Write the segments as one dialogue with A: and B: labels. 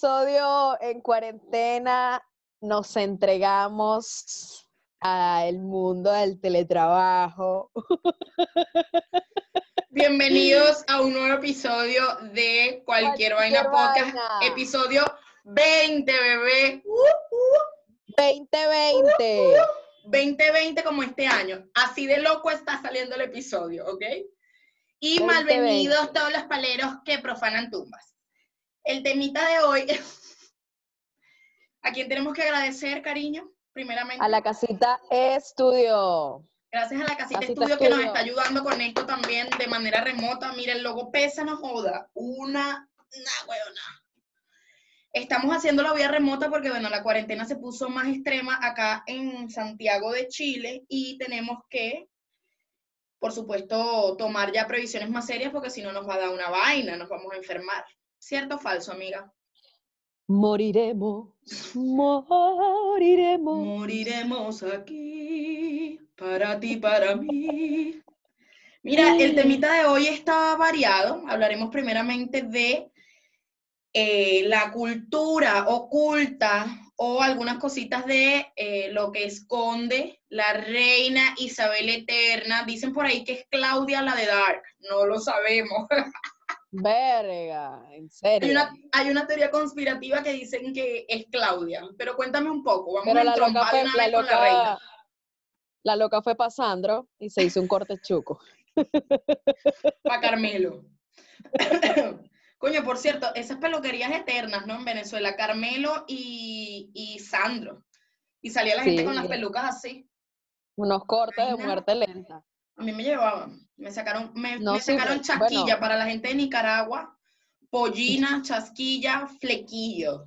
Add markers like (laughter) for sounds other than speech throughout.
A: episodio en cuarentena. Nos entregamos al mundo del teletrabajo. (laughs)
B: Bienvenidos a un nuevo episodio de Cualquier, Vaina Podcast. Episodio 20, bebé.
A: 2020.
B: 2020 como este año. Así de loco está saliendo el episodio, ¿ok? Y malvenidos todos los paleros que profanan tumbas. El temita de hoy, (laughs) ¿a quién tenemos que agradecer, cariño? Primeramente.
A: A la casita estudio.
B: Gracias a la casita, estudio, que nos está ayudando con esto también de manera remota. Mira, el logo pesa, no joda. Una, una huevona. Estamos haciendo la vía remota porque, bueno, la cuarentena se puso más extrema acá en Santiago de Chile y tenemos que, por supuesto, tomar ya previsiones más serias porque si no nos va a dar una vaina, nos vamos a enfermar. ¿Cierto o falso, amiga?
A: Moriremos, moriremos.
B: Moriremos aquí, para ti, para mí. Mira, el temita de hoy está variado. Hablaremos primeramente de eh, la cultura oculta o algunas cositas de eh, lo que esconde la reina Isabel Eterna. Dicen por ahí que es Claudia la de Dark, no lo sabemos. (laughs)
A: Verga, en serio.
B: Hay una, teoría conspirativa que dicen que es Claudia, pero cuéntame un poco, vamos a una vez con la reina.
A: La loca fue pasando y se hizo un corte chuco. (laughs)
B: Para Carmelo. (coughs) Coño, por cierto, esas peluquerías eternas, ¿no? En Venezuela, Carmelo y, Sandro. Y salía la gente con las pelucas así.
A: Unos cortes de muerte lenta.
B: A mí me llevaban, me sacaron, me, sacaron chasquilla para la gente de Nicaragua, pollina, chasquilla, flequillo.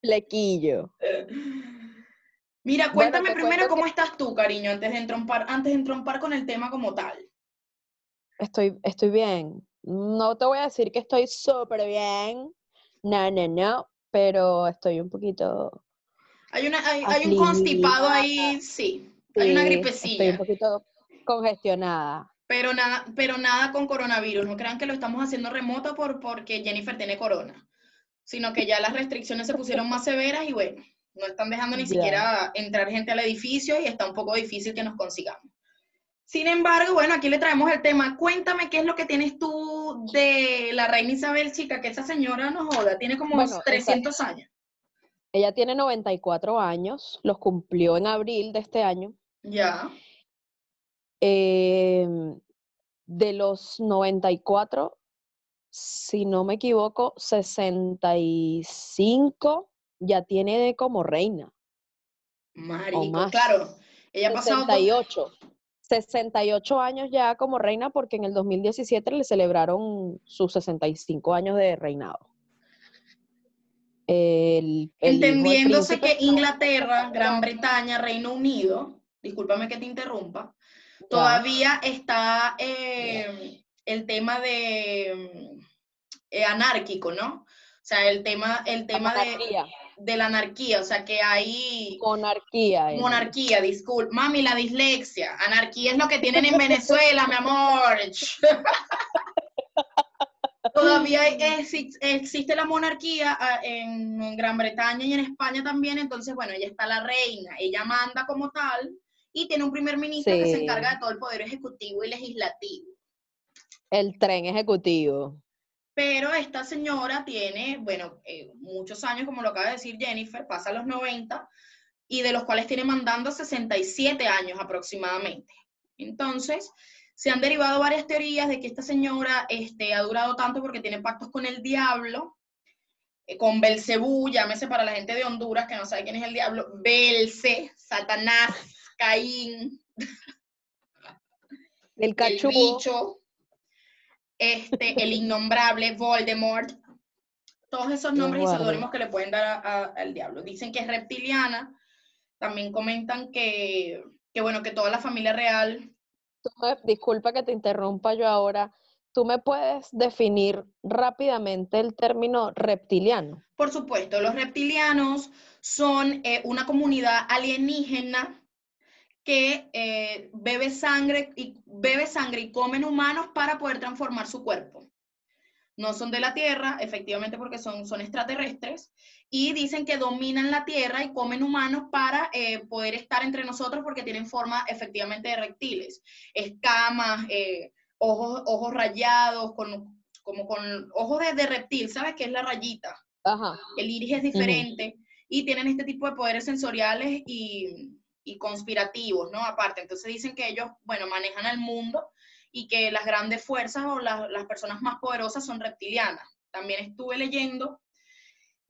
A: Flequillo.
B: Mira, cuéntame primero cómo estás tú, cariño, antes de entrompar, antes de entrompar con el tema como tal.
A: Estoy, estoy bien no te voy a decir que estoy súper bien, no, no, no, pero estoy un poquito...
B: Hay, una, hay, un constipado ahí, sí, hay una gripecilla.
A: Estoy un poquito congestionada.
B: Pero nada, pero nada con coronavirus, no crean que lo estamos haciendo remoto por, porque Jennifer tiene corona, sino que ya las restricciones se pusieron más severas y bueno, no están dejando ni siquiera entrar gente al edificio y está un poco difícil que nos consigamos. Sin embargo, bueno, aquí le traemos el tema. Cuéntame qué es lo que tienes tú de la reina Isabel, chica, que esa señora no joda, tiene como 300 años.
A: Ella tiene 94 años, los cumplió en abril de este año.
B: Ya.
A: Em, de los 94, si no me equivoco, 65 ya tiene de como reina.
B: Marico, claro. Ella ha pasado
A: 68. 68 años ya como reina porque en el 2017 le celebraron sus 65 años de reinado.
B: Entendiéndose que Inglaterra, Gran Bretaña, Reino Unido, discúlpame que te interrumpa, todavía está eh, el tema de eh, anárquico, ¿no? O sea, el tema, el tema de de la anarquía, o sea que hay...
A: Monarquía.
B: Eh. Monarquía, disculpa. Mami, la dislexia. Anarquía es lo que (laughs) tienen en Venezuela, mi amor. (laughs) Todavía existe la monarquía ah, en Gran Bretaña y en España también, entonces, bueno, ella está la reina, ella manda como tal y tiene un primer ministro que se encarga de todo el poder ejecutivo y legislativo.
A: El tren ejecutivo.
B: Pero esta señora tiene, bueno, eh, muchos años, como lo acaba de decir Jennifer, pasa a los 90 y de los cuales tiene mandando 67 años aproximadamente. Entonces, se han derivado varias teorías de que esta señora este, ha durado tanto porque tiene pactos con el diablo, eh, con Belcebú, llámese para la gente de Honduras que no sabe quién es el diablo, Belce, Satanás, Caín,
A: el, cachubo
B: este, el innombrable Voldemort, todos esos nombres y seudónimos que le pueden dar al diablo. Dicen que es reptiliana, también comentan que, bueno, que toda la familia real...
A: disculpa que te interrumpa yo ahora, ¿tú me puedes definir rápidamente el término reptiliano?
B: Por supuesto, los reptilianos son eh, una comunidad alienígena que eh, bebe sangre y bebe sangre y comen humanos para poder transformar su cuerpo. No son de la Tierra, efectivamente porque son, son extraterrestres, y dicen que dominan la Tierra y comen humanos para eh, poder estar entre nosotros porque tienen forma efectivamente de reptiles, escamas, eh, ojos, ojos rayados, con, como con ojos de, de reptil, ¿sabes qué es la rayita?
A: Ajá.
B: El iris es diferente y tienen este tipo de poderes sensoriales y, y conspirativos, ¿no? Aparte, entonces dicen que ellos, bueno, manejan el mundo y que las grandes fuerzas o las, las personas más poderosas son reptilianas. También estuve leyendo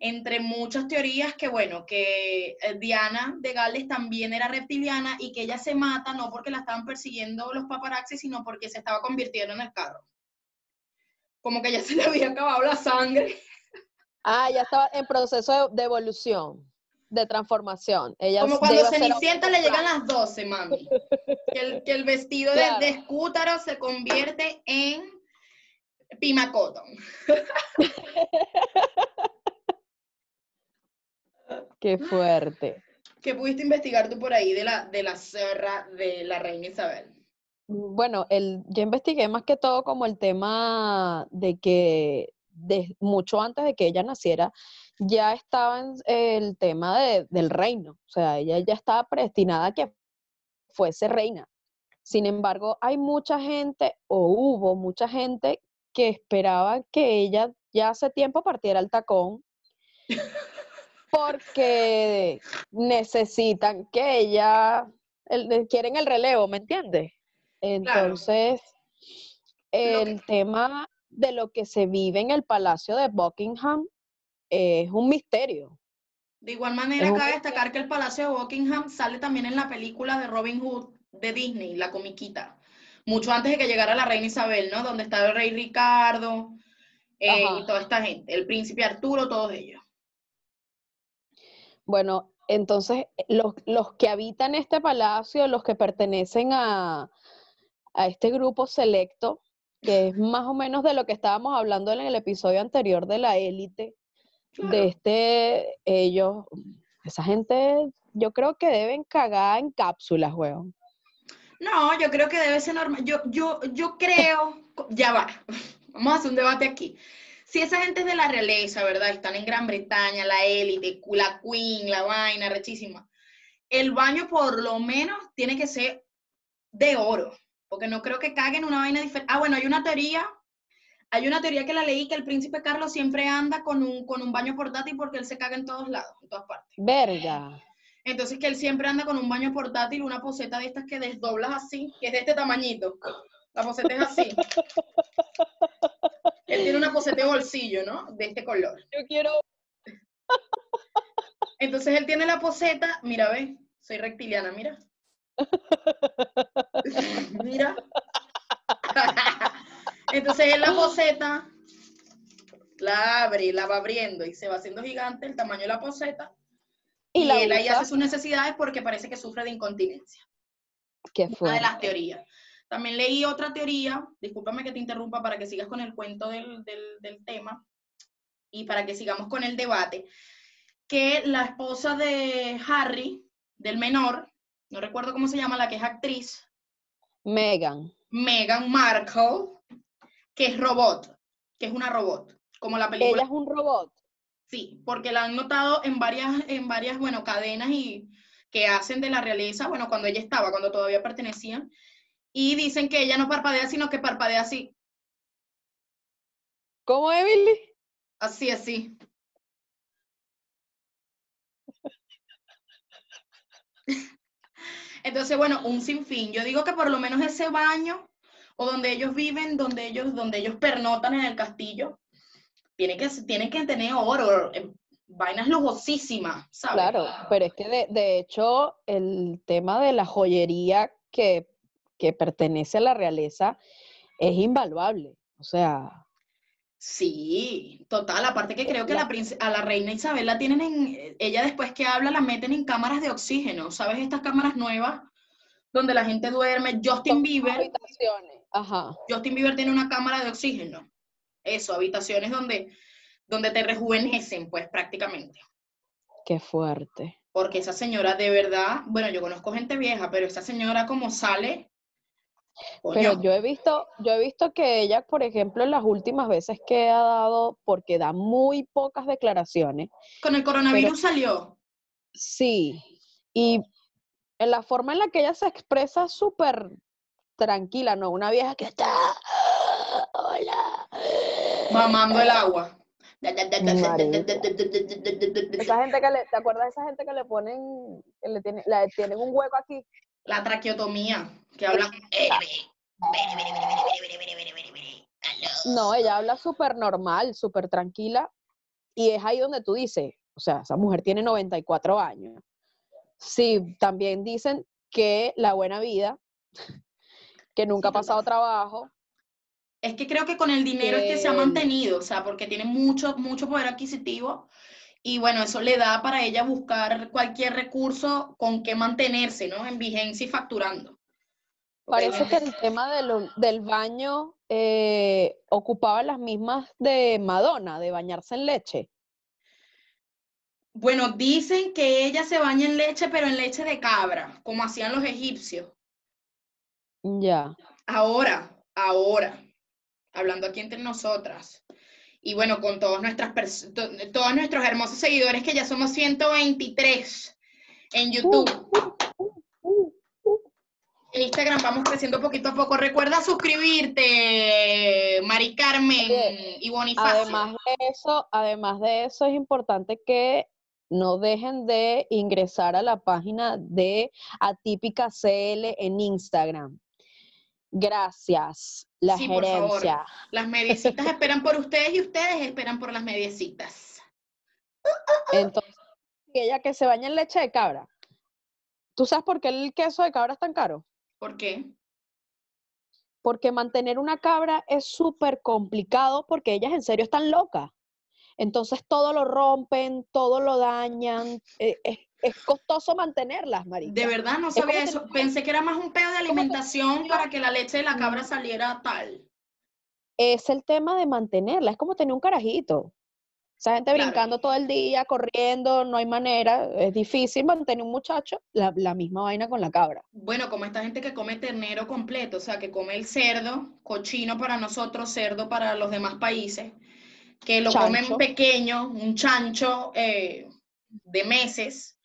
B: entre muchas teorías que, bueno, que eh, Diana de Gales también era reptiliana y que ella se mata no porque la estaban persiguiendo los paparazzi, sino porque se estaba convirtiendo en el carro. Como que ya se le había acabado la sangre.
A: Ah, ya estaba en proceso de, de evolución, de transformación. Ella
B: Como cuando Cenicienta le llegan las 12, mami. (laughs) Que el, que el vestido de,
A: Claro.
B: de escútaro se convierte en Pima Cotton. (laughs)
A: Qué fuerte.
B: ¿Qué pudiste investigar tú por ahí de la, de la serra de la reina Isabel?
A: Bueno, el, yo investigué más que todo como el tema de que de, mucho antes de que ella naciera, ya estaba en el tema de- del reino. O sea, ella ya estaba predestinada a que fuese reina. Sin embargo, hay mucha gente, o hubo mucha gente, que esperaba que ella ya hace tiempo partiera al tacón (laughs) porque necesitan que ella, el- quieren el relevo, ¿me entiendes? Entonces, el tema de lo que se vive en el Palacio de Buckingham es un misterio.
B: De igual manera, cabe destacar que el Palacio de Buckingham sale también en la película de Robin Hood de Disney, La Comiquita, mucho antes de que llegara la reina Isabel, ¿no? Donde estaba el rey Ricardo eh, y toda esta gente, el príncipe Arturo, todos ellos.
A: Bueno, entonces eh, los, los que habitan este palacio, los que pertenecen a, a este grupo selecto, que es (laughs) más o menos de lo que estábamos hablando en el episodio anterior de la élite,
B: Claro.
A: de este, ellos, esa gente, yo creo que deben cagar en cápsulas, weón.
B: No, yo creo que debe ser normal. Yo, yo, yo creo, ya va, (laughs) vamos a hacer un debate aquí. Si esa gente es de la realeza, ¿verdad? Están en Gran Bretaña, la élite, la queen, la vaina, rechísima. El baño por lo menos tiene que ser de oro, porque no creo que caguen una vaina diferente. Ah, bueno, hay una teoría, hay una teoría que la leí que el príncipe Carlos siempre anda con un, con un baño portátil porque él se caga en todos lados, en todas partes.
A: Verga.
B: Entonces que él siempre anda con un baño portátil, una poseta de estas que desdoblas así, que es de este tamañito. La poseta es así. (laughs) Él tiene una poseta de bolsillo, ¿no? De este color.
A: Yo quiero. (laughs)
B: Entonces él tiene la poseta, mira, ve, soy reptiliana, mira. (laughs) mira. Entonces él la (laughs) poseta la abre y la va abriendo y se va haciendo gigante el tamaño de la poseta.
A: Y,
B: Y,
A: la
B: él ahí hace sus necesidades porque parece que sufre de incontinencia.
A: qué
B: una de las teorías. También leí otra teoría, discúlpame que te interrumpa para que sigas con el cuento del, del- del tema y para que sigamos con el debate, que la esposa de Harry, del menor, no recuerdo cómo se llama, la que es actriz,
A: Megan.
B: Meghan Markle, que es robot, que es una robot, como la película.
A: Ella es un robot.
B: Sí, porque la han notado en varias, en varias, bueno, cadenas y que hacen de la realeza, bueno, cuando ella estaba, cuando todavía pertenecían, y dicen que ella no parpadea, sino que parpadea así,
A: ¿Cómo, Emily?
B: así, así. (laughs) Entonces, bueno, un sinfín. Yo digo que por lo menos ese baño, o donde ellos viven, donde ellos, donde ellos pernotan en el castillo, tiene que, tiene que tener oro, eh, vainas lujosísimas, ¿sabes?
A: Claro, pero es que de, de hecho el tema de la joyería que, que pertenece a la realeza es invaluable. O sea,
B: Sí, total. Aparte que creo que
A: La-
B: a la reina Isabel la tienen en, ella después que habla la meten en cámaras de oxígeno, ¿sabes? Estas cámaras nuevas donde la gente duerme. Justin Bieber,
A: habitaciones. Ajá.
B: Justin Bieber tiene una cámara de oxígeno. Eso, habitaciones donde, donde te rejuvenecen, pues prácticamente.
A: Qué fuerte.
B: Porque esa señora de verdad, bueno, yo conozco gente vieja, pero esa señora como sale...
A: Pero yo he visto, yo he visto que ella, por ejemplo, en las últimas veces que ha dado, porque da muy pocas declaraciones,
B: con el coronavirus salió.
A: sí, y en la forma en la que ella se expresa súper tranquila, ¿no? Una vieja que está, hola.
B: mamando el agua.
A: Esa gente que le, ¿te acuerdas de esa gente que le ponen, que le tiene, le tienen un hueco aquí?
B: La traqueotomía, que habla.
A: No, ella habla súper normal, súper tranquila, y es ahí donde tú dices, o sea, esa mujer tiene 94 años. Sí, también dicen que la buena vida, que nunca ha pasado
B: total.
A: trabajo,
B: Es que creo que con el dinero es que se ha
A: Que-
B: mantenido, o sea, porque tiene mucho, mucho poder adquisitivo y bueno, eso le da para ella buscar cualquier recurso con que mantenerse, ¿no? En vigencia y facturando.
A: Parece que el tema de lo- del baño eh, ocupaba las mismas de Madonna, de bañarse en leche.
B: Bueno, dicen que ella se baña en leche, pero en leche de cabra, como hacían los egipcios.
A: Ya.
B: Ahora, ahora, hablando aquí entre nosotras, y bueno, con todos, nuestras todos nuestros hermosos seguidores, que ya somos 123 en YouTube. En Instagram vamos creciendo poquito a poco. Recuerda suscribirte, Mari Carmen
A: Oye,
B: y Bonifacio.
A: Además de eso, además de eso es importante que no dejen de ingresar a la página de Atípica CL en Instagram. Gracias, la
B: Sí, por favor.
A: gerencia.
B: Las mediecitas (laughs) esperan por ustedes y ustedes esperan por las mediecitas.
A: Entonces, ella que se baña en leche de cabra. ¿Tú sabes por qué el queso de cabra es tan caro?
B: ¿Por qué?
A: Porque mantener una cabra es súper complicado porque ellas en serio están locas. Entonces todo lo rompen, todo lo dañan. eh, es, es costoso mantenerlas, marica.
B: De verdad no sabía eso. Pensé que era más un pedo de alimentación para que la leche de la cabra saliera tal.
A: Es el tema de mantenerla, es como tener un carajito. Esa gente
B: Claro.
A: brincando todo el día, corriendo, no hay manera, es difícil mantener un muchacho, la, la misma vaina con la cabra.
B: Bueno, como esta gente que come ternero completo, o sea, que come el cerdo, cochino para nosotros, cerdo para los demás países, que lo comen pequeño, un chancho eh, de meses,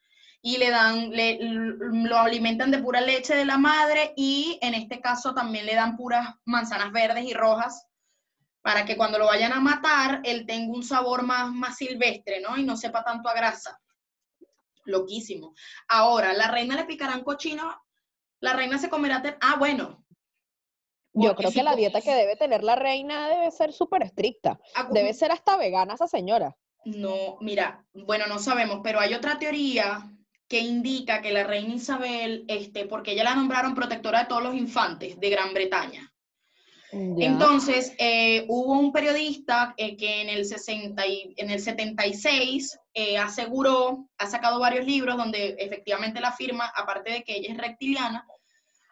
B: y le dan, le, lo alimentan de pura leche de la madre y en este caso también le dan puras manzanas verdes y rojas para que cuando lo vayan a matar, él tenga un sabor más, más silvestre, ¿no? Y no sepa tanto a grasa. Loquísimo. Ahora, ¿la reina le picarán cochino? La reina se comerá... Ah, bueno.
A: Yo creo
B: si
A: que la dieta que debe tener la reina debe ser súper estricta.
B: Ah,
A: Debe ser hasta vegana esa señora.
B: No, mira, bueno, no sabemos, pero hay otra teoría que indica que la reina Isabel, este, porque ella la nombraron protectora de todos los infantes de Gran Bretaña. Entonces, eh, hubo un periodista eh, que en el, 60 y- en el 76 eh, aseguró, ha sacado varios libros donde efectivamente la afirma, aparte de que ella es reptiliana,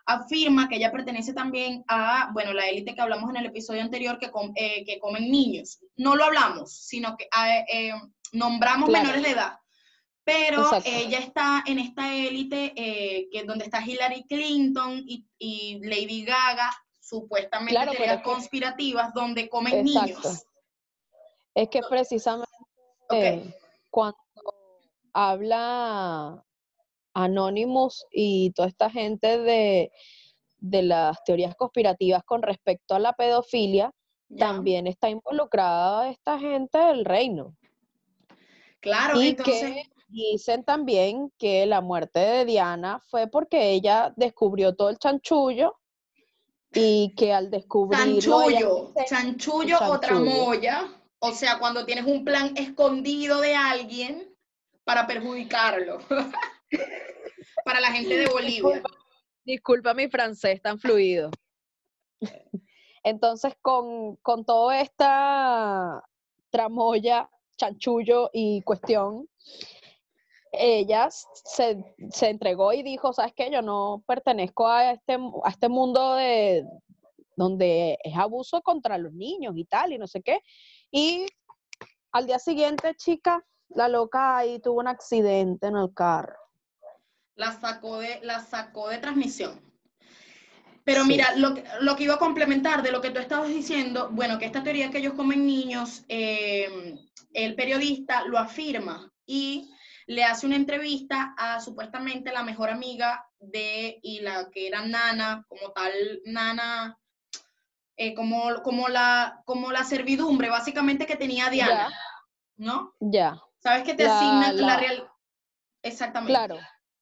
B: afirma que ella pertenece también a, bueno, la élite que hablamos en el episodio anterior, que, com- que comen niños. No lo hablamos, sino que ah, nombramos
A: Claro.
B: menores de edad. Pero
A: Exacto.
B: ella está en esta élite eh, que donde está Hillary Clinton y, y Lady Gaga, supuestamente
A: Claro,
B: teorías
A: que-
B: conspirativas donde comen
A: Exacto.
B: niños.
A: Es que precisamente cuando habla Anonymous y toda esta gente de, de las teorías conspirativas con respecto a la pedofilia, también está involucrada esta gente del reino.
B: Claro,
A: y
B: entonces,
A: que dicen también que la muerte de Diana fue porque ella descubrió todo el chanchullo y que al descubrirlo ella
B: chanchullo,
A: dice-
B: chanchullo o tramoya, o sea, cuando tienes un plan escondido de alguien para perjudicarlo. (laughs) para la gente de Bolivia.
A: Disculpa, disculpa mi francés tan fluido. Entonces, con, con toda esta tramoya, chanchullo y cuestión, ella se, se entregó y dijo, ¿sabes qué? Yo no pertenezco a este, a este mundo de donde es abuso contra los niños y tal, y no sé qué. Y al día siguiente, chica, la loca ahí tuvo un accidente en el carro.
B: La sacó de, la sacó de transmisión. Pero mira, lo que, lo que iba a complementar de lo que tú estabas diciendo, bueno, que esta teoría que ellos comen niños, eh, el periodista lo afirma y le hace una entrevista a supuestamente la mejor amiga de, y la que era Nana, como tal, Nana, eh, como, como, la, como la servidumbre básicamente que tenía Diana, ¿no?
A: Ya.
B: ¿Sabes que te asignan la, real... Exactamente.
A: Claro.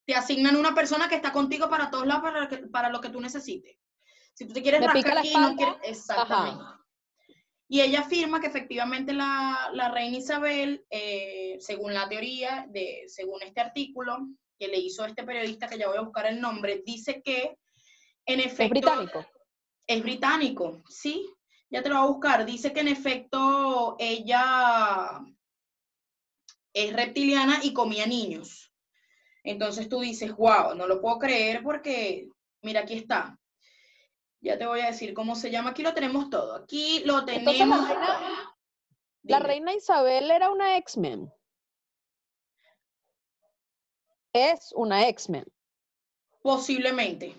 B: Te asignan una persona que está contigo para todos lados, para, para lo que tú necesites. Si tú te quieres
A: rascar aquí, no quieres...
B: Exactamente. Y ella afirma que efectivamente la, la reina Isabel, eh, según la teoría, de, según este artículo que le hizo este periodista, que ya voy a buscar el nombre, dice que en efecto...
A: Es británico.
B: Es británico, sí, ya te lo voy a buscar. Dice que en efecto ella es reptiliana y comía niños. Entonces tú dices, wow, no lo puedo creer porque, mira, aquí está. Ya te voy a decir cómo se llama. Aquí lo tenemos todo. Aquí lo tenemos.
A: la, reina, Isabel era una X-Men. Es una X-Men.
B: Posiblemente.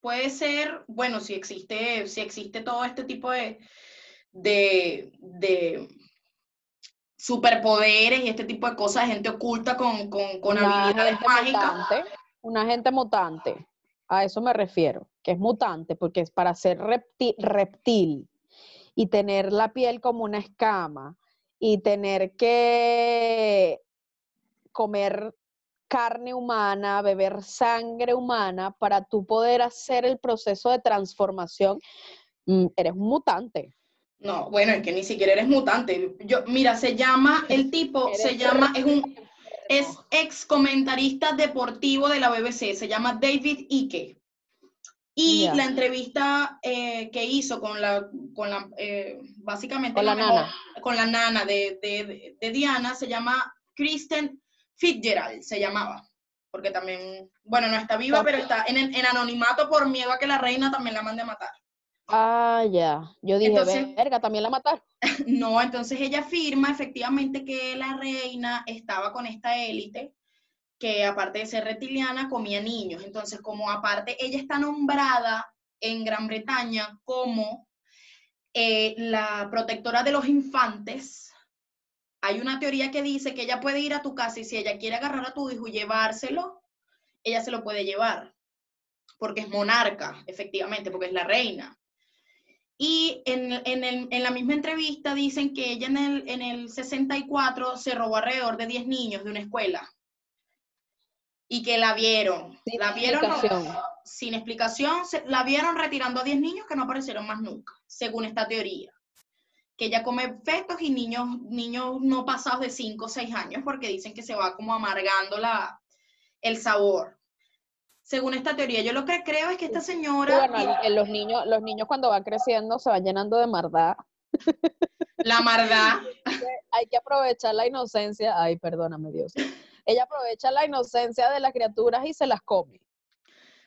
B: Puede ser, bueno, si existe, si existe todo este tipo de, de, de superpoderes y este tipo de cosas, gente oculta con, con, con habilidades mágicas.
A: una gente mutante. A eso me refiero, que es mutante, porque es para ser reptil, y tener la piel como una escama y tener que comer carne humana, beber sangre humana para tú poder hacer el proceso de transformación, mm, eres un mutante.
B: No, bueno, es que ni siquiera eres mutante. Yo, mira, se llama, el (laughs) tipo se llama, es un, es ex comentarista deportivo de la BBC, se llama David Ike. Y la entrevista eh, que hizo con la, con la eh, básicamente
A: con la, nana,
B: con la nana de, de, de, Diana se llama Kristen Fitzgerald, se llamaba. Porque también, bueno, no está viva, pero está en, en anonimato por miedo a que la reina también la mande a matar.
A: Ah, ya. Yo dije, verga, también la mataron. (laughs)
B: No, entonces ella afirma efectivamente que la reina estaba con esta élite, que aparte de ser reptiliana, comía niños. Entonces, como aparte ella está nombrada en Gran Bretaña como eh, la protectora de los infantes, hay una teoría que dice que ella puede ir a tu casa y si ella quiere agarrar a tu hijo y llevárselo, ella se lo puede llevar, porque es monarca, efectivamente, porque es la reina. Y en, en, el, en, la misma entrevista dicen que ella en el, en el 64 se robó alrededor de 10 niños de una escuela y que la vieron.
A: Sin
B: la vieron
A: explicación.
B: sin explicación, se, la vieron retirando a 10 niños que no aparecieron más nunca, según esta teoría. Que ella come fetos y niños, niños no pasados de 5 o 6 años porque dicen que se va como amargando la, el sabor según esta teoría. Yo lo que creo es que esta señora...
A: Bueno, los, niños, los niños cuando van creciendo se van llenando de maldad.
B: La maldad. (laughs)
A: Hay que aprovechar la inocencia. Ay, perdóname Dios. Ella aprovecha la inocencia de las criaturas y se las come.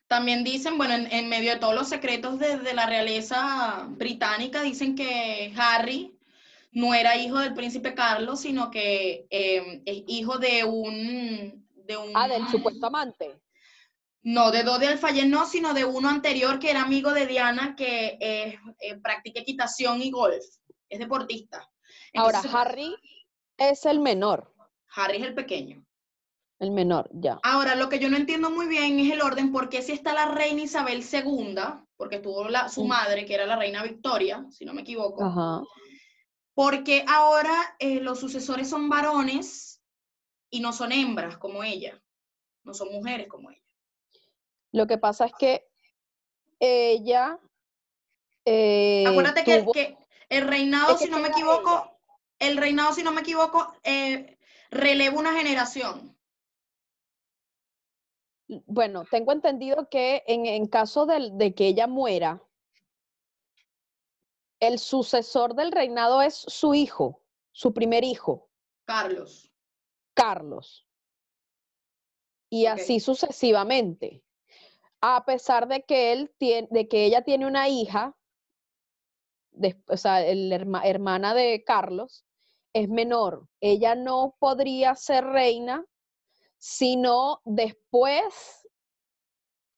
B: También dicen, bueno, en, medio de todos los secretos de, de, la realeza británica, dicen que Harry no era hijo del príncipe Carlos, sino que eh, es hijo de un, de un...
A: Ah, del supuesto amante.
B: No, de Dodi Alfayet no, sino de uno anterior que era amigo de Diana, que eh, eh, practica equitación y golf. Es deportista.
A: Ahora, Harry es el menor.
B: Harry es el pequeño.
A: El menor, ya.
B: Ahora, lo que yo no entiendo muy bien es el orden, porque si está la reina Isabel II, porque tuvo la, su madre, que era la reina Victoria, si no me equivoco.
A: Ajá.
B: Porque ahora eh, los sucesores son varones y no son hembras como ella, no son mujeres como ella.
A: Lo que pasa es que ella. Eh,
B: Acuérdate que, el reinado, si no me equivoco, el reinado, si no me equivoco, eh, releva una generación.
A: Bueno, tengo entendido que en, caso de, de que ella muera, el sucesor del reinado es su hijo, su primer hijo.
B: Carlos.
A: Carlos. Y así sucesivamente. A pesar de que él tiene, de que ella tiene una hija, de- o sea, el herma- hermana de Carlos, es menor. Ella no podría ser reina sino después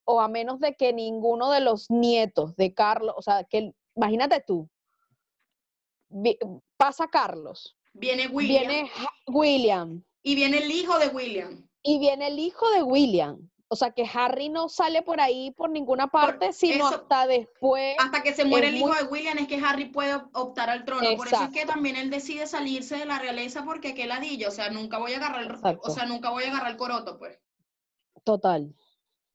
A: o a menos de que ninguno de los nietos de Carlos, o sea, que imagínate tú, pasa Carlos.
B: Viene William.
A: Viene William.
B: Y viene el hijo de William.
A: Y viene el hijo de William. O sea que Harry no sale por ahí por ninguna parte, sino hasta después.
B: Hasta que se muere el hijo de William es que Harry puede optar al trono. Por eso es que también él decide salirse de la realeza porque qué ladilla. O sea, nunca voy a agarrar el, o sea, nunca voy a agarrar el coroto, pues.
A: Total.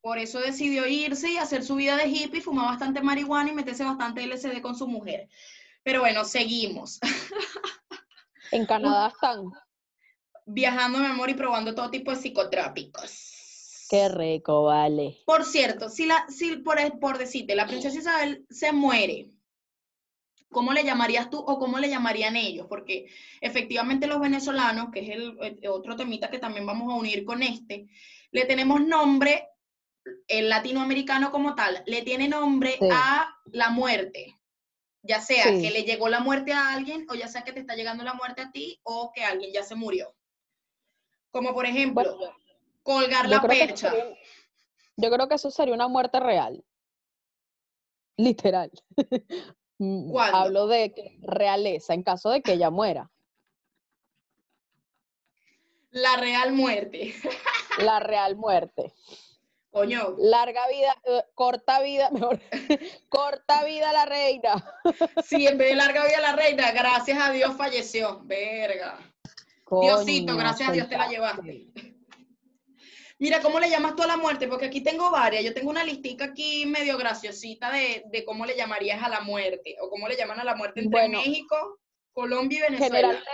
B: Por eso decidió irse y hacer su vida de hippie, fumar bastante marihuana y meterse bastante LSD con su mujer. Pero bueno, seguimos.
A: En Canadá están.
B: Viajando, mi amor, y probando todo tipo de psicotrópicos.
A: Qué rico, vale.
B: Por cierto, si, la, si por, por decirte, la princesa Isabel se muere, ¿cómo le llamarías tú o cómo le llamarían ellos? Porque efectivamente los venezolanos, que es el, otro temita que también vamos a unir con este, le tenemos nombre, el latinoamericano como tal, le tiene nombre a la muerte. Ya sea que le llegó la muerte a alguien o ya sea que te está llegando la muerte a ti o que alguien ya se murió. Como por ejemplo, colgar la percha.
A: yo creo que eso sería una muerte real. Literal. (laughs) Mm, hablo de realeza en caso de que ella muera.
B: La real muerte. (laughs)
A: La real muerte.
B: Coño.
A: Larga vida, eh, corta vida, (laughs) mejor. corta vida la reina.
B: sí, en vez de larga vida la reina, gracias a Dios falleció. Verga. Diosito, gracias a Dios te la llevaste. Mira, ¿cómo le llamas tú a la muerte? Porque aquí tengo varias. Yo tengo una listica aquí medio graciosita de, cómo le llamarías a la muerte o cómo le llaman a la muerte entre México, Colombia y Venezuela.
A: Generalmente,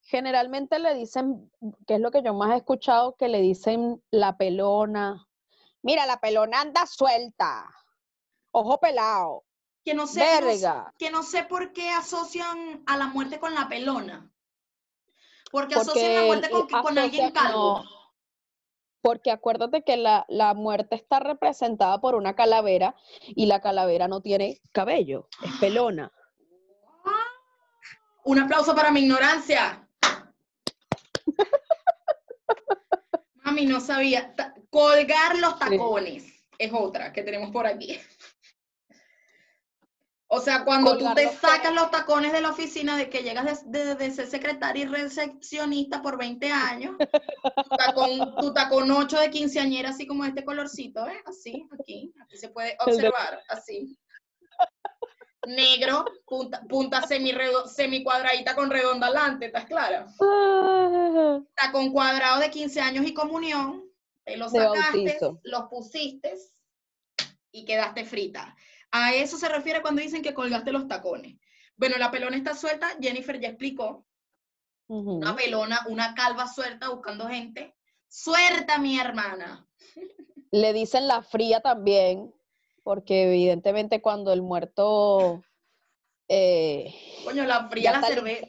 A: generalmente le dicen, que es lo que yo más he escuchado, que le dicen la pelona. Mira, la pelona anda suelta. Ojo pelado.
B: Que no sé, que no sé por qué asocian a la muerte con la pelona. Porque, asocian la muerte con, con alguien calvo
A: porque acuérdate que la, muerte está representada por una calavera y la calavera no tiene cabello, es pelona. (gasps)
B: Un aplauso para mi ignorancia. (laughs) Mami, no sabía. Colgar los tacones es otra que tenemos por aquí. O sea, cuando tú te sacas los tacones de la oficina de que llegas de, ser secretaria y recepcionista por 20 años, tu tacón, tu tacón 8 de quinceañera, así como este colorcito, ¿eh? Así, aquí, aquí se puede observar, así. Negro, punta, punta semi, semi cuadradita con redonda adelante, ¿estás clara? Tacón cuadrado de 15 años y comunión, te los sacaste, los pusiste y quedaste frita. A eso se refiere cuando dicen que colgaste los tacones. Bueno, la pelona está suelta, Jennifer ya explicó. Una pelona, una calva suelta buscando gente. Suelta, mi hermana.
A: Le dicen la fría también, porque evidentemente cuando el muerto...
B: Eh, Coño, la fría, la cerveza.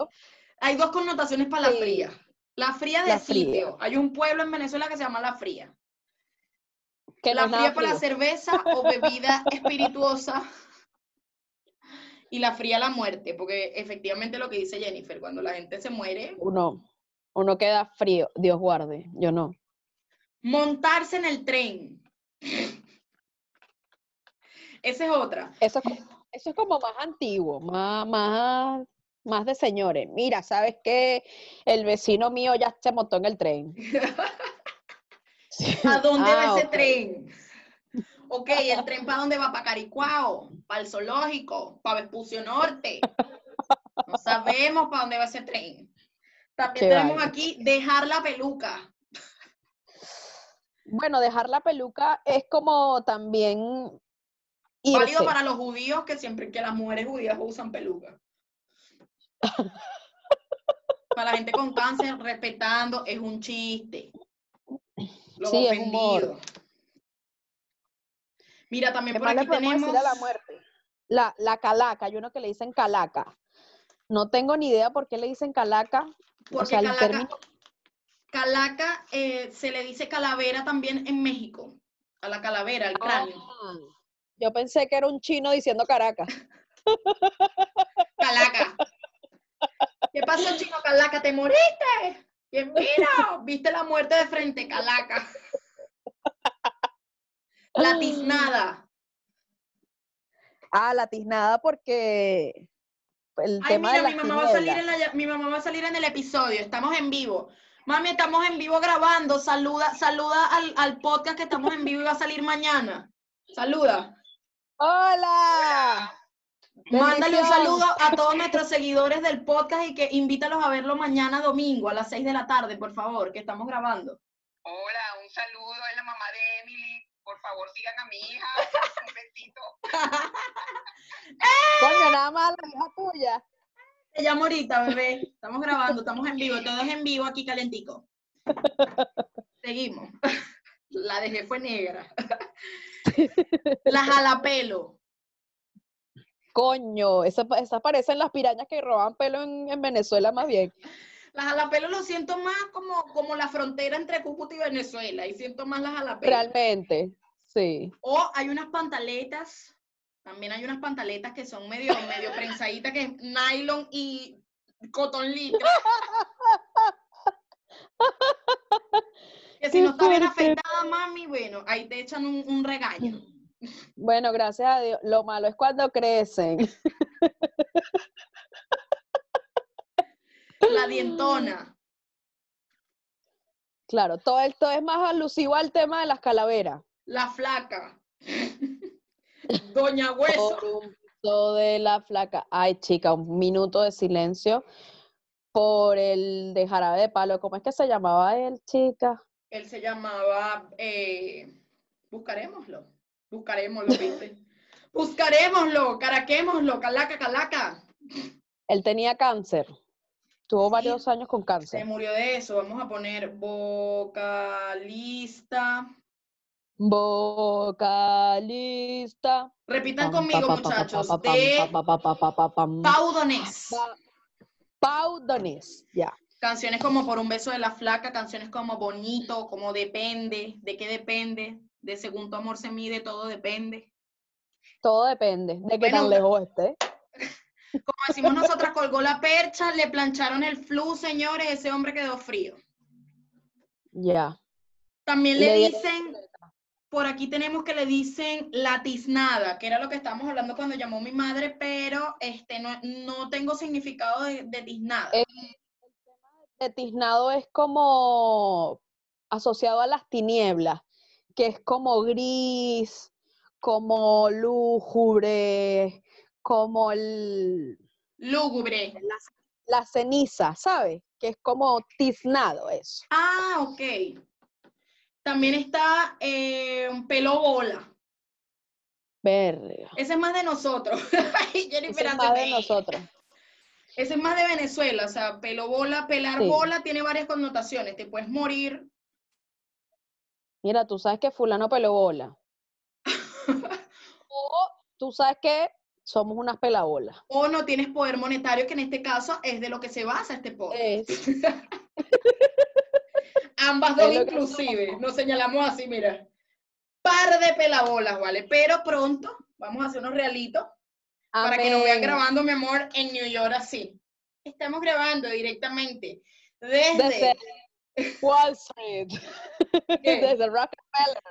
B: Hay dos connotaciones para la fría. La fría de sitio. Hay un pueblo en Venezuela que se llama La Fría la fría para la cerveza o bebida (laughs) espirituosa y la fría la muerte, porque efectivamente lo que dice Jennifer, cuando la gente se muere...
A: Uno, uno queda frío, Dios guarde, yo no.
B: Montarse en el tren. Esa es otra.
A: Eso es, eso es como más antiguo, más, más, más de señores. Mira, ¿sabes qué? El vecino mío ya se montó en el tren. (laughs)
B: ¿A (laughs) dónde va ah, ese tren? (laughs) Ok, ¿el tren para dónde va? ¿Para Caricuao? ¿Para el zoológico? ¿Para Vespucio Norte? No sabemos para dónde va ese tren. También tenemos aquí dejar la peluca.
A: Bueno, dejar la peluca es como también
B: válido para los judíos que siempre que las mujeres judías usan peluca. (laughs) para la gente con cáncer, respetando, es un chiste
A: sí, es humor.
B: Mira, también por aquí tenemos...
A: la muerte? La, la calaca, hay uno que le dicen calaca. No tengo ni idea por qué le dicen calaca.
B: Porque calaca, calaca eh, se le dice calavera también en México. A la calavera, al cráneo. Ah,
A: yo pensé que era un chino diciendo Caracas. (laughs)
B: Calaca. ¿Qué pasó, chino Calaca? ¿Te moriste? ¿Quién mira? ¿Viste la muerte de frente, Calaca? (laughs) La tiznada.
A: Ah, la tiznada porque el
B: Ay,
A: tema
B: mira,
A: de
B: mi mamá, va a salir en la- mi mamá va a salir en el episodio. Estamos en vivo. Mami, estamos en vivo grabando. Saluda, saluda al, al podcast que estamos en vivo y va a salir mañana. Saluda.
A: ¡Hola!
B: Mándale un saludo a todos nuestros seguidores del podcast y que invítalos a verlo mañana domingo a las 6 de la tarde, por favor, que estamos grabando.
C: Hola, un saludo, es la mamá de Emily. Por favor, sigan a mi hija. Un besito. (laughs)
A: Coño, nada más la hija tuya.
B: Te llamo ahorita, bebé. Estamos grabando, estamos en vivo, todo es en vivo aquí calentico. Seguimos. (laughs) La dejé fue negra. (laughs) La jalapelo.
A: Coño, esas esa parecen las pirañas que roban pelo en, en Venezuela más bien.
B: La jalapelo lo siento más como, como la frontera entre Cúcuta y Venezuela. Y siento más la jalapelo.
A: Realmente, sí.
B: O hay unas pantaletas, también hay unas pantaletas que son medio, medio prensaditas, que es nylon y cotton licra. (laughs) que si
A: Qué
B: no está bien afeitada, mami, bueno, ahí te echan un, un regaño.
A: Bueno, gracias a Dios. Lo malo es cuando crecen.
B: La dientona,
A: Claro, todo esto es más alusivo al tema de las calaveras.
B: la flaca, Doña Hueso.
A: Pito de la flaca. Ay, chica, un minuto de silencio por el de jarabe de palo. ¿Cómo es que se llamaba él, chica?
B: Él se llamaba, eh, buscarémoslo, buscarémoslo, ¿viste? Buscarémoslo, caraquémoslo, calaca, calaca.
A: Él tenía cáncer. Tuvo
B: Sí.
A: varios años con
B: Se
A: cáncer.
B: murió de eso. Vamos a poner vocalista.
A: Vocalista.
B: Repitan
A: Pam,
B: conmigo, muchachos.
A: pam,
B: De. Pau Donés.
A: Pa- Pau Donés, ya.
B: Canciones como Por un beso de la flaca, canciones como Bonito, como Depende. ¿De qué depende? De Según tu amor se mide, todo depende.
A: Todo depende de qué
B: Bueno,
A: tan lejos esté. (laughs)
B: Como decimos nosotras, colgó la percha, le plancharon el flu, señores, ese hombre quedó frío.
A: Ya.
B: También
A: Le
B: dicen, por aquí tenemos que le dicen la tiznada, que era lo que estábamos hablando cuando llamó mi madre, pero este no, no tengo significado de, de tiznada.
A: Eh, de tiznado es como asociado a las tinieblas, que es como gris, como lúgubre, como el,
B: Lúgubre.
A: la, la ceniza, ¿sabes? Que es como tiznado eso.
B: Ah, ok. También está eh, un pelo bola.
A: Verga.
B: Ese es más de nosotros. (laughs)
A: Eso es más de nosotros.
B: Ese es más de Venezuela, o sea, pelo bola, pelar
A: Sí.
B: bola tiene varias connotaciones. Te puedes morir.
A: Mira, tú sabes que fulano pelo bola. (laughs) o tú sabes que somos unas pelabolas.
B: O no tienes poder monetario, que en este caso es de lo que se basa este podcast.
A: Es, (laughs)
B: Ambas dos inclusive, nos señalamos así, mira. Par de pelabolas, ¿vale? Pero pronto vamos a hacer unos realitos para que nos vean grabando, mi amor, en New York así. Estamos grabando directamente desde...
A: Desde Wall Street. (laughs) Desde Rockefeller.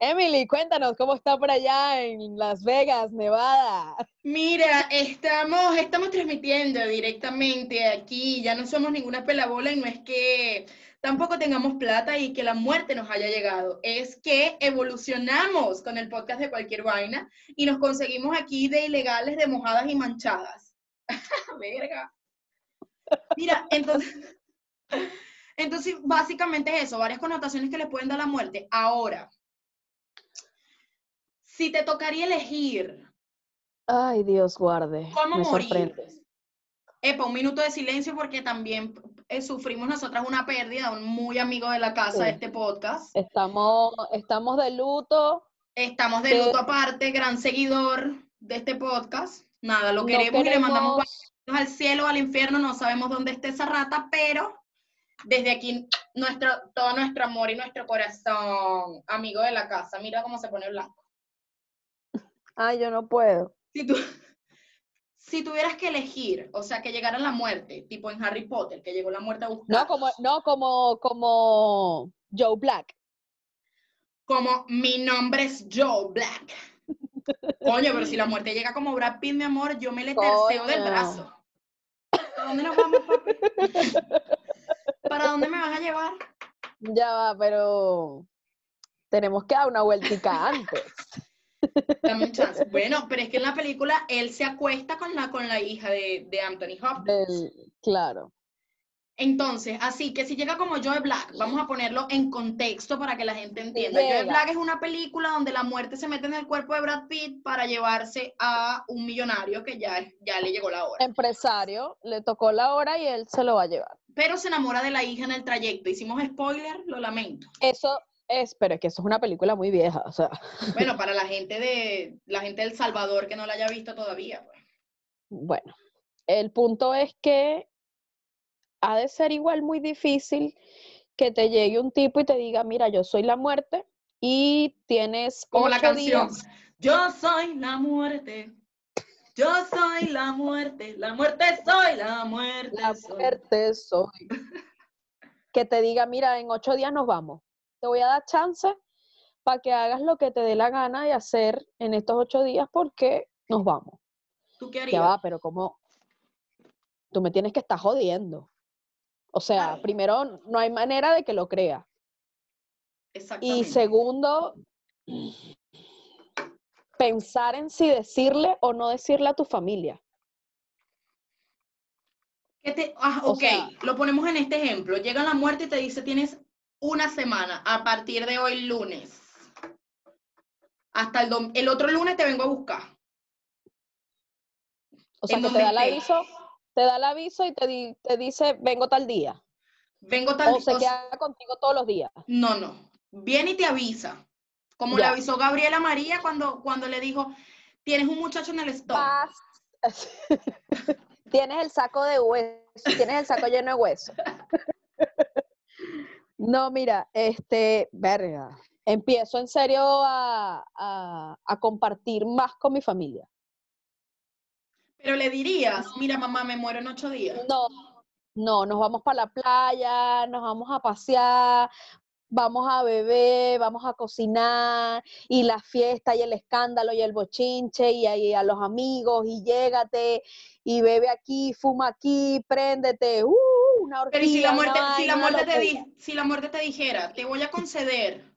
A: Emily, cuéntanos cómo está por allá en Las Vegas, Nevada.
B: Mira, estamos, estamos transmitiendo directamente aquí, ya no somos ninguna pelabola y no es que tampoco tengamos plata y que la muerte nos haya llegado, es que evolucionamos con el podcast de cualquier vaina y nos conseguimos aquí de ilegales, de mojadas y manchadas. (laughs) Verga. Mira, entonces, entonces básicamente es eso, varias connotaciones que le pueden dar la muerte. Ahora, si te tocaría elegir
A: Ay, Dios guarde.
B: ¿Cómo
A: Me
B: morir?
A: sorprendes.
B: Epa, un minuto de silencio porque también eh, sufrimos nosotras una pérdida, un muy amigo de la casa de este podcast.
A: Estamos, estamos de luto.
B: Estamos de luto aparte, gran seguidor de este podcast. Nada, lo
A: No
B: queremos, y le mandamos al cielo, al infierno, no sabemos dónde esté esa rata, pero desde aquí nuestro, todo nuestro amor y nuestro corazón, amigo de la casa. Mira cómo se pone blanco.
A: Ay, yo no puedo.
B: Si tú, (laughs) si tuvieras que elegir, o sea, que llegara la muerte, tipo en Harry Potter, que llegó la muerte a buscar.
A: No, como, no, como, como Joe Black.
B: Como mi nombre es Joe Black. (laughs) Coño, pero si la muerte llega como Brad Pitt, mi amor, yo me le terceo del brazo. ¿Para dónde nos vamos, papi? (laughs) ¿Para dónde me vas a llevar?
A: Ya va, pero tenemos que dar una vueltica (laughs) antes.
B: Dame un chance. Bueno, pero es que en la película él se acuesta con la, con la hija de, de Anthony Hopkins.
A: Del- claro.
B: Entonces, así que si llega como Joe Black, vamos a ponerlo en contexto para que la gente entienda. Joe
A: llega.
B: Black es una película donde la muerte se mete en el cuerpo de Brad Pitt para llevarse a un millonario que ya, ya le llegó la hora.
A: Empresario, le tocó la hora y él se lo va a llevar.
B: Pero se enamora de la hija en el trayecto. Hicimos spoiler, lo lamento.
A: Eso es, pero es que eso es una película muy vieja, o sea,
B: Bueno, para la gente de la gente del Salvador que no la haya visto todavía. pues.
A: bueno. El punto es que ha de ser igual muy difícil que te llegue un tipo y te diga, mira, yo soy la muerte y tienes
B: Como la canción.
A: días
B: Yo soy la muerte. Yo soy la muerte. La muerte soy, la muerte
A: La
B: soy.
A: muerte soy. Que te diga, mira, en ocho días nos vamos. Te voy a dar chance para que hagas lo que te dé la gana de hacer en estos ocho días porque nos vamos.
B: ¿Tú qué
A: Ya
B: harías?
A: va, pero como tú me tienes que estar jodiendo. O sea, primero, no hay manera de que lo crea.
B: Exactamente.
A: Y segundo, pensar en si decirle o no decirle a tu familia.
B: ¿Qué te- ah,
A: O
B: ok,
A: sea-
B: lo ponemos en este ejemplo. Llega la muerte y te dice, tienes una semana a partir de hoy lunes. Hasta el, dom- el otro lunes te vengo a buscar.
A: O sea, que te da el aviso, te da el aviso y te, di- te dice, vengo tal día.
B: Vengo tal
A: O se
B: o sea,
A: queda contigo todos los días.
B: No, no. Viene y te avisa. Como le
A: Ya.
B: avisó Gabriela María cuando, cuando le dijo, tienes un muchacho en el estómago. (laughs)
A: Tienes el saco de hueso, tienes el saco lleno de hueso. (laughs) No, mira, este, verga, empiezo en serio a, a- a compartir más con mi familia.
B: Pero le dirías, mira mamá, me muero en ocho días.
A: No, no, nos vamos para la playa, nos vamos a pasear, vamos a beber, vamos a cocinar, y la fiesta y el escándalo y el bochinche y, ahí a los amigos y llégate y bebe aquí, fuma aquí, préndete, uh, una
B: Pero ¿y si la muerte, si la muerte te
A: locura.
B: di- si la muerte te dijera, te voy a conceder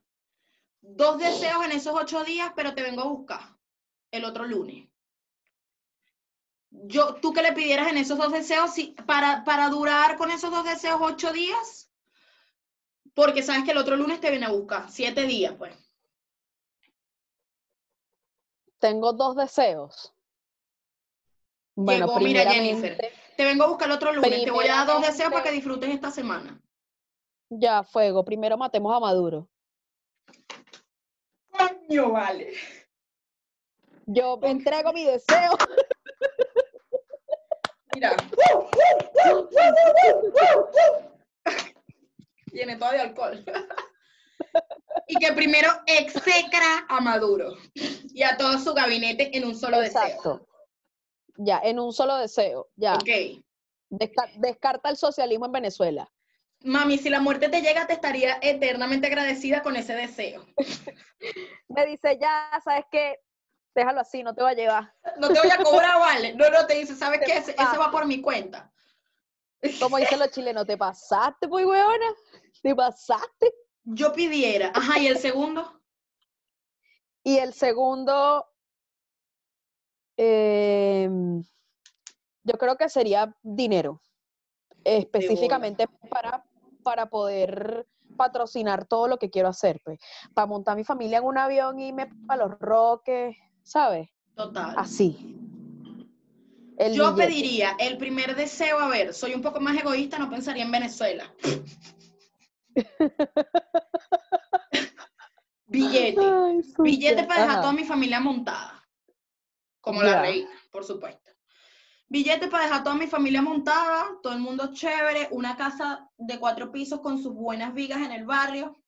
B: dos deseos en esos ocho días, pero te vengo a buscar el otro lunes. Yo, tú que le pidieras en esos dos deseos, si, para, para durar con esos dos deseos ocho días, porque sabes que el otro lunes te viene a buscar, siete días, pues.
A: Tengo dos deseos. Bueno,
B: Llegó, mira, Jennifer. Te vengo a buscar el otro lunes, te voy a dar dos deseos para que disfrutes esta semana.
A: ya, fuego, primero matemos a Maduro.
B: Coño, vale.
A: Yo me entrego mi deseo.
B: Mira. Tiene todavía alcohol. (laughs) y que primero execra a Maduro y a todo su gabinete en un solo deseo.
A: Exacto. Ya, en un solo deseo. Ya.
B: Ok.
A: Desca- descarta el socialismo en Venezuela.
B: Mami, si la muerte te llega, te estaría eternamente agradecida con ese deseo. (laughs)
A: Me dice, ya, ¿sabes qué? Déjalo así, no te va a llevar.
B: No te voy a cobrar, (laughs) vale. No, no, te dice, ¿sabes qué? Ese, ese va por mi cuenta.
A: Como dicen los chilenos, ¿te pasaste, pues, huevona? ¿Te pasaste?
B: Yo pidiera. Ajá, ¿y el segundo?
A: Y el segundo, em, yo creo que sería dinero, específicamente para, para poder patrocinar todo lo que quiero hacer, pues, para montar mi familia en un avión y irme para los roques, ¿sabes?
B: Total.
A: Así. El
B: Yo
A: billete.
B: pediría el primer deseo, a ver, soy un poco más egoísta, no pensaría en Venezuela. (laughs) Billete.
A: Ay,
B: Billete para dejar
A: Ajá.
B: toda mi familia montada. Como la reina, por supuesto. Billete para dejar toda mi familia montada, todo el mundo chévere, una casa de cuatro pisos con sus buenas vigas en el barrio.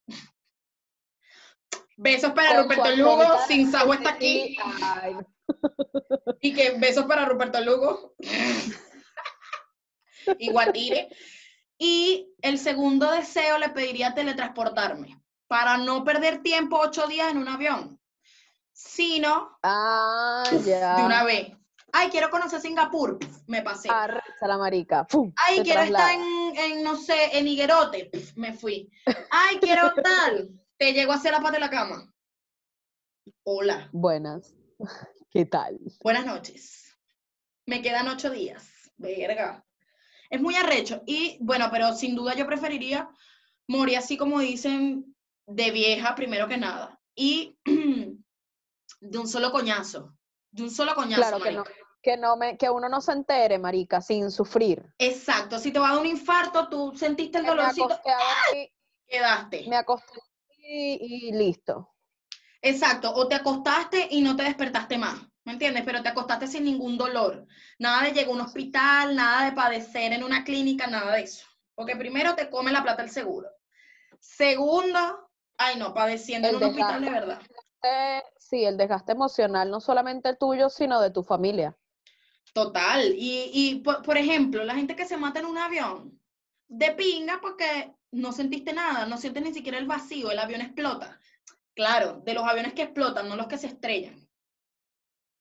B: Besos para Ruperto Lugo, sin Sago está aquí.
A: Ay. (laughs)
B: Y que besos para Ruperto Lugo. (laughs) y Guatire. Y el segundo deseo le pediría teletransportarme para no perder tiempo ocho días en un avión, sino
A: Ah,
B: de una vez. Ay, quiero conocer Singapur, me pasé.
A: Arrecha la marica. ¡Fum!
B: Ay, quiero estar en, en, no sé, en Higuerote, me fui. Ay, quiero tal, te llego a hacer la pata de la cama. Hola,
A: Buenas. ¿Qué tal?
B: buenas noches. Me quedan ocho días, verga. Es muy arrecho. Y bueno, pero sin duda yo preferiría morir así como dicen, de vieja primero que nada. Y (clears throat) de un solo coñazo. De un solo coñazo.
A: Claro que no, que no me, que uno no se entere, marica, sin sufrir.
B: Exacto. Si te va a dar un infarto, tú sentiste el
A: Que me
B: dolorcito,
A: acosté a dormir,
B: quedaste.
A: me acosté y, y listo.
B: Exacto, o te acostaste y no te despertaste más, ¿me entiendes? Pero te acostaste sin ningún dolor. Nada de llegar a un hospital, nada de padecer en una clínica, nada de eso. Porque primero te come la plata el seguro. Segundo, ay no, padeciendo en un hospital de verdad.
A: Eh, sí, el desgaste emocional, no solamente tuyo, sino de tu familia.
B: Total. Y, y por, por ejemplo, la gente que se mata en un avión, de pinga porque no sentiste nada, no sientes ni siquiera el vacío, el avión explota. Claro, de los aviones que explotan, no los que se estrellan.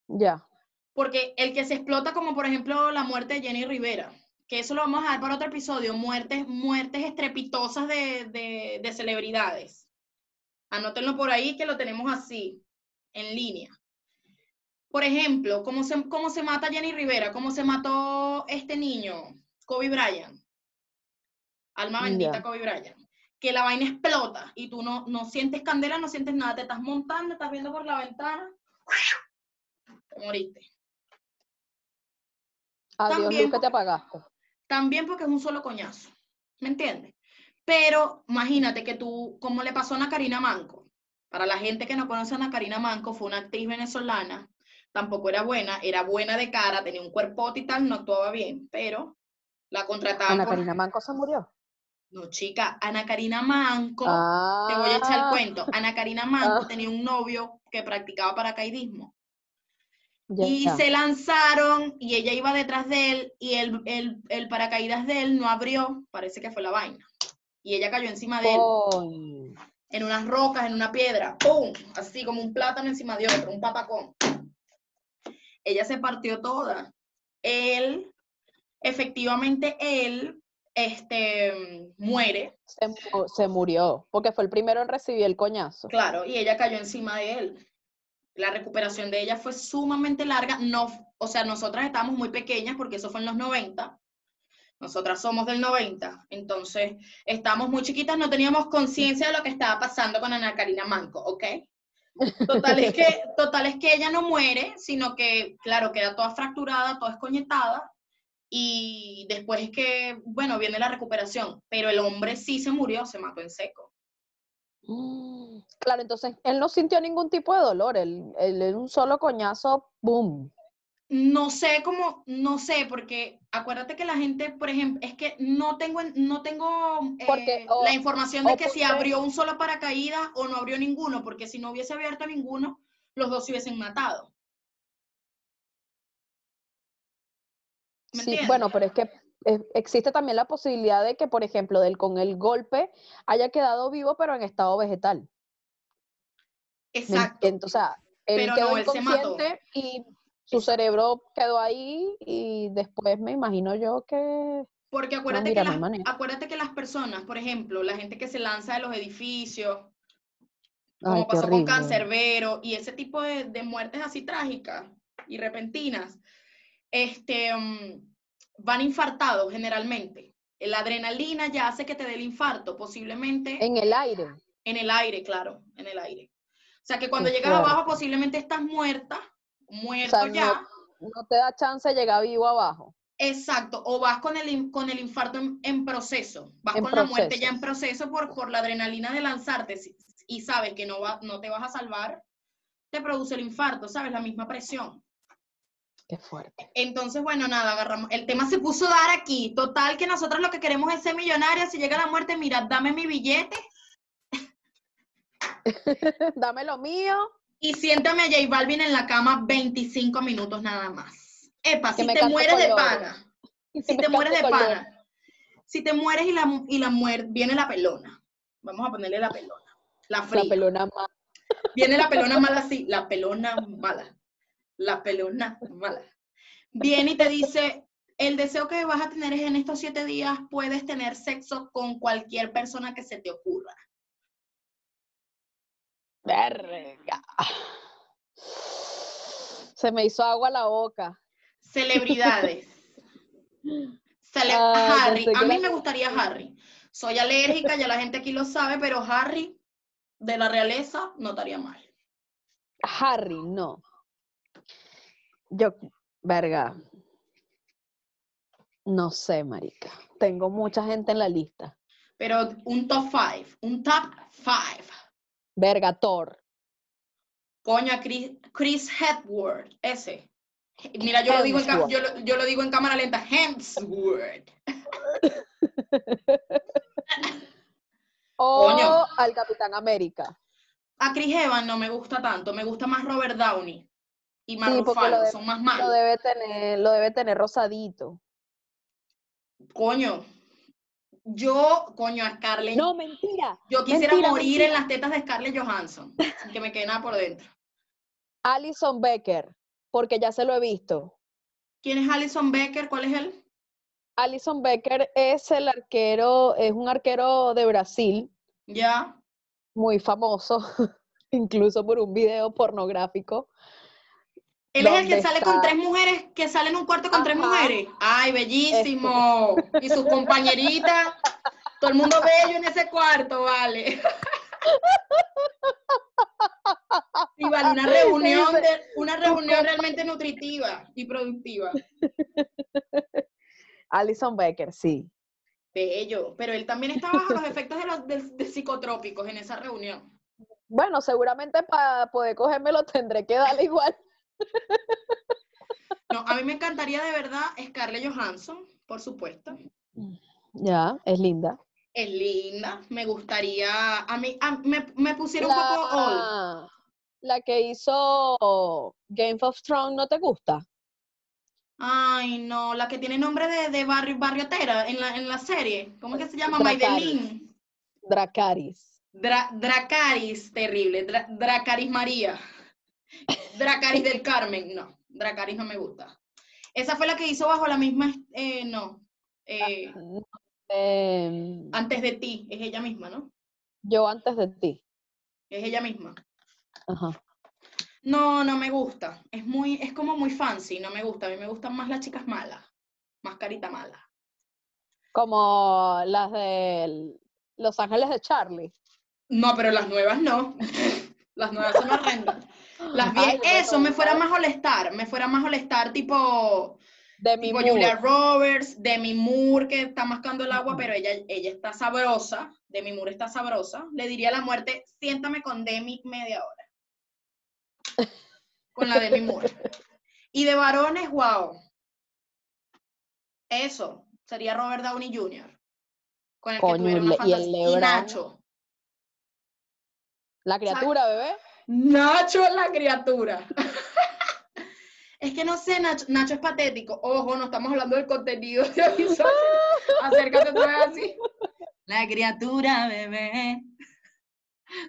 A: Ya.
B: Porque el que se explota, como por ejemplo la muerte de Jenny Rivera, que eso lo vamos a dejar para otro episodio, muertes, muertes estrepitosas de, de, de celebridades. Anótenlo por ahí que lo tenemos así, en línea. Por ejemplo, ¿cómo se, cómo se mata Jenny Rivera? ¿Cómo se mató este niño, Kobe Bryant? Alma bendita. Kobe Bryant. Que la vaina explota y tú no, no sientes candela, no sientes nada, te estás montando, estás viendo por la ventana, te moriste.
A: Adiós,
B: También
A: que te apagaste.
B: También porque es un solo coñazo, ¿me entiendes? Pero imagínate que tú, como le pasó a Ana Karina Manco, para la gente que no conoce a Ana Karina Manco, fue una actriz venezolana, tampoco era buena, era buena de cara, tenía un cuerpote y tal, no actuaba bien, pero la contrataban
A: Ana
B: por-
A: Karina Manco se murió.
B: No, chica, Ana Karina Manco, te voy a echar el
A: Ah,
B: cuento, (laughs) Ana Karina Manco
A: Ah.
B: tenía un novio que practicaba paracaidismo. Y se lanzaron y ella iba detrás de él y el, el, el paracaídas de él no abrió, parece que fue la vaina. Y ella cayó encima de él, en unas rocas, en una piedra, ¡pum! Así como un plátano encima de otro, un patacón. Ella se partió toda. Él, efectivamente, él, este, muere,
A: Se, mu- se murió, porque fue el primero en recibir el coñazo.
B: claro, y ella cayó encima de él. La recuperación de ella fue sumamente larga. No, o sea, nosotras estábamos muy pequeñas porque eso fue en los 90. Nosotras somos del 90. Entonces, estábamos muy chiquitas, no teníamos conciencia de lo que estaba pasando con Ana Karina Manco, ¿ok? Total es, que, (laughs) total es que ella no muere, sino que, claro, queda toda fracturada, toda escoñetada. Y después es que, bueno, viene la recuperación. Pero el hombre sí se murió, se mató en seco.
A: Mm, Claro, entonces él no sintió ningún tipo de dolor, él, él en un solo coñazo, ¡boom!
B: No sé cómo, no sé, porque acuérdate que la gente, por ejemplo, es que no tengo, en- no tengo
A: Porque,
B: eh,
A: o-
B: la información de que si abrió un solo paracaídas o no abrió ninguno, porque si no hubiese abierto ninguno, los dos se hubiesen matado. ¿Me
A: Sí, bueno, pero es que eh, existe también la posibilidad de que, por ejemplo, del con el golpe haya quedado vivo, pero en estado vegetal. ¿me
B: Exacto.
A: entiendes? O sea, él
B: Pero
A: quedó
B: no, él
A: inconsciente y su cerebro quedó ahí y después me imagino yo que...
B: Porque acuérdate,
A: mira,
B: que las, acuérdate que las personas, por ejemplo, la gente que se lanza de los edificios, como pasó con
A: horrible.
B: Cancerbero y ese tipo de, de muertes así trágicas y repentinas, este, mm, van infartados generalmente. La adrenalina ya hace que te dé el infarto, posiblemente en,
A: En el aire.
B: el aire, claro, en el aire. O sea que cuando llegas abajo posiblemente estás muerta,
A: O
B: muerto
A: sea,
B: ya.
A: no, no te da chance de llegar vivo abajo.
B: Exacto, o vas con el, con el infarto en, en proceso, vas
A: En
B: con la muerte ya en proceso por, por la adrenalina de lanzarte y sabes que no, va, no te vas a salvar, te produce el infarto, ¿sabes? La misma presión.
A: Qué fuerte.
B: Entonces, bueno, nada, agarramos. El tema se puso a dar aquí. Total, que nosotros lo que queremos es ser millonarias. Si llega la muerte, mira, dame mi billete, (laughs)
A: Dame lo mío.
B: Y siéntame a J Balvin en la cama 25 minutos nada más. Epa,
A: Que
B: si (laughs) te mueres de pana, si te mueres de pana, si te mueres y la, y la muerte, viene la pelona. Vamos a ponerle la pelona. La
A: La pelona más.
B: Viene la pelona (laughs) mala así, la pelona mala. La pelona mala. Viene y te dice, el deseo que vas a tener es en estos siete días, puedes tener sexo con cualquier persona que se te ocurra.
A: Verga. Se me hizo agua la boca.
B: Celebridades. (laughs) Cele-
A: Ay,
B: Harry, a mí
A: la-
B: me gustaría (laughs) Harry. Soy alérgica, ya la gente aquí lo sabe, pero Harry de la realeza no estaría mal.
A: Harry, no. Yo, verga. No sé, marica. Tengo mucha gente en la lista.
B: Pero un top five, un top five.
A: Verga, Thor.
B: Coño, a Chris, Chris Hemsworth, ese. Mira, yo lo, digo en, yo, lo, yo lo digo en cámara lenta, Hemsworth.
A: O
B: Coño.
A: al Capitán América.
B: A Chris Evans no me gusta tanto, me gusta más Robert Downey y Mark
A: Sí, lo
B: son más
A: Lo
B: malos.
A: debe tener, lo debe tener rosadito.
B: Coño, yo, coño, a Scarlett,
A: No, mentira.
B: yo quisiera
A: mentira,
B: morir
A: mentira.
B: en las tetas de Scarlett Johansson, sin que me quede nada por dentro.
A: Alison Becker, porque ya se lo he visto.
B: ¿Quién es Alison Becker? ¿Cuál es él?
A: Alison Becker es el arquero, es un arquero de Brasil,
B: Ya.
A: muy famoso, (laughs) incluso por un video pornográfico.
B: Él es el que
A: ¿Dónde
B: sale con tres mujeres, que sale en un cuarto con tres mujeres. Ay, bellísimo. Y sus compañeritas, todo el mundo bello en ese cuarto, vale. Y vale, una reunión, de- una reunión realmente nutritiva y productiva.
A: Alison Becker, sí.
B: Bello. Pero él también está bajo los efectos de los de- de psicotrópicos en esa reunión.
A: Bueno, seguramente para poder cogérmelo tendré que darle igual.
B: No, a mí me encantaría de verdad Scarlett Johansson, por supuesto.
A: Ya, es linda.
B: Es linda, me gustaría, a mí, a- me, me pusieron un poco old.
A: La, que hizo Game of Thrones, ¿no te gusta?
B: Ay, no, la que tiene nombre de, de barrio, barriotera en la, en la serie. ¿Cómo es que se llama? Maidelin.
A: Dracaris.
B: Dra- Dracaris, terrible. Dra- Dracaris María. Dracaris del Carmen. No, Dracaris no me gusta. Esa fue la que hizo bajo la misma, eh, no. eh,
A: Em,
B: antes de ti, es ella misma, ¿no?
A: yo antes de ti.
B: Es ella misma.
A: Ajá.
B: No, no me gusta. Es muy, es como muy fancy, no me gusta. A mí me gustan más las chicas malas. Más carita mala.
A: Como las de Los Ángeles de Charlie.
B: No, pero las nuevas no. (laughs) Las nuevas son horrendas. Las (gasps)
A: Ay,
B: viejas, eso, me fuera más molestar. Me fuera más molestar tipo, tipo Julia Roberts, Demi Moore, que está mascando el agua, pero ella, ella está sabrosa. Demi Moore está sabrosa. Le diría a la muerte, siéntame con Demi media hora. Con la Demi Moore. (laughs) Y de varones, wow. Eso, sería Robert Downey Jr. Con el
A: Coño,
B: que tuviera
A: y
B: una
A: y el.
B: Nacho.
A: La criatura, bebé.
B: Nacho es la criatura. (laughs) Es que no sé, Nacho, Nacho es patético. Ojo, no estamos hablando del contenido de episodio. (laughs) Acércate otra vez así. La criatura, bebé.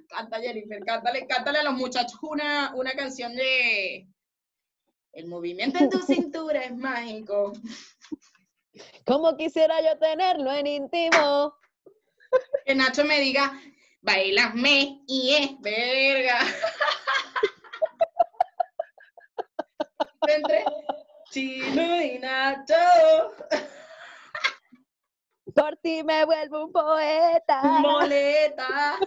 B: Canta Jennifer, cántale, cántale a los muchachos una, una canción de El movimiento en tu (laughs) cintura es mágico.
A: Como quisiera yo tenerlo en íntimo.
B: Que Nacho me diga, bailame y es verga. Entre Chino y Nacho.
A: Por ti me vuelvo un poeta.
B: Moleta.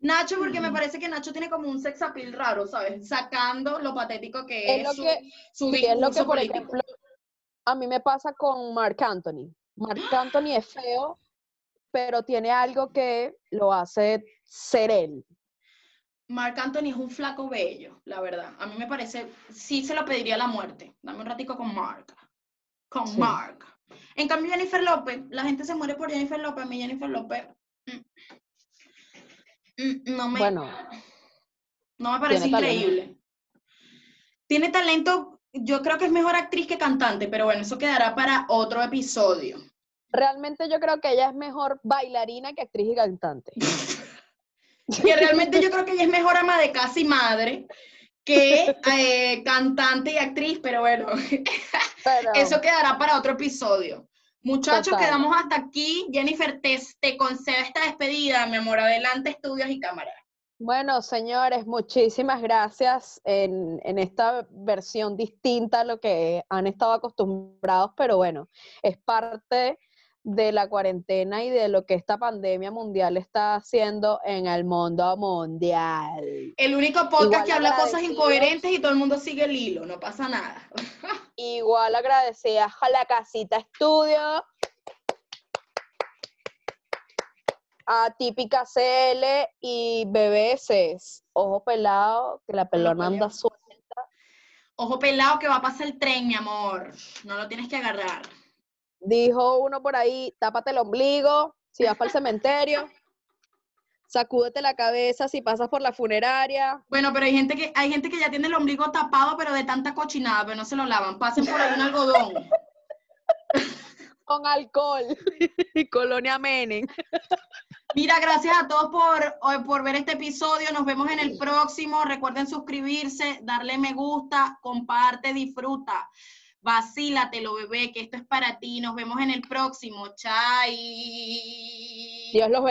B: Nacho, porque me parece que Nacho tiene como un sex appeal raro, ¿sabes? Sacando lo patético que
A: Es
B: es,
A: lo
B: su,
A: que-
B: su
A: Sí, es lo que, por
B: político.
A: ejemplo, a mí me pasa con Marc Anthony. Marc Anthony es feo, pero tiene algo que lo hace ser él.
B: Marc Anthony es un flaco bello, la verdad. A mí me parece, sí se lo pediría la muerte. Dame un ratico con Marc. Con
A: Sí.
B: Marc. En cambio, Jennifer López, la gente se muere por Jennifer López. A mí Jennifer López mm, mm, no me...
A: Bueno,
B: No me parece
A: Tiene talento.
B: increíble. Tiene talento, yo creo que es mejor actriz que cantante, pero bueno, eso quedará para otro episodio.
A: Realmente yo creo que ella es mejor bailarina que actriz y cantante. (laughs)
B: Que realmente yo creo que ella es mejor ama de casa y madre que eh, cantante y actriz, pero bueno,
A: Pero (laughs)
B: eso quedará para otro episodio. Muchachos,
A: Total.
B: quedamos hasta aquí. Jennifer, te, te concedo esta despedida, mi amor. Adelante, estudios y cámara.
A: Bueno, señores, muchísimas gracias en, en esta versión distinta a lo que han estado acostumbrados, pero bueno, es parte de la cuarentena y de lo que esta pandemia mundial está haciendo en el mundo mundial.
B: El único podcast
A: Igual
B: que habla cosas incoherentes y todo el mundo sigue el hilo, no pasa nada. (laughs)
A: Igual agradecida a la casita estudio, a Típica CL y BBS. Ojo pelado, que la pelona anda suelta.
B: Ojo pelado que va a pasar el tren, mi amor. No lo tienes que agarrar.
A: Dijo uno por ahí, tápate el ombligo si vas para el cementerio, sacúdete la cabeza si pasas por la funeraria.
B: Bueno, pero hay gente que hay gente que ya tiene el ombligo tapado, pero de tanta cochinada, pero no se lo lavan. Pasen por ahí un algodón. (laughs)
A: Con alcohol y (laughs) colonia Menem. (laughs)
B: Mira, gracias a todos por, eh, por ver este episodio. Nos vemos en el próximo. Recuerden suscribirse, darle me gusta, comparte, disfruta. Vacílatelo, bebé, que esto es para ti. Nos vemos en el próximo. Chai.
A: Dios los.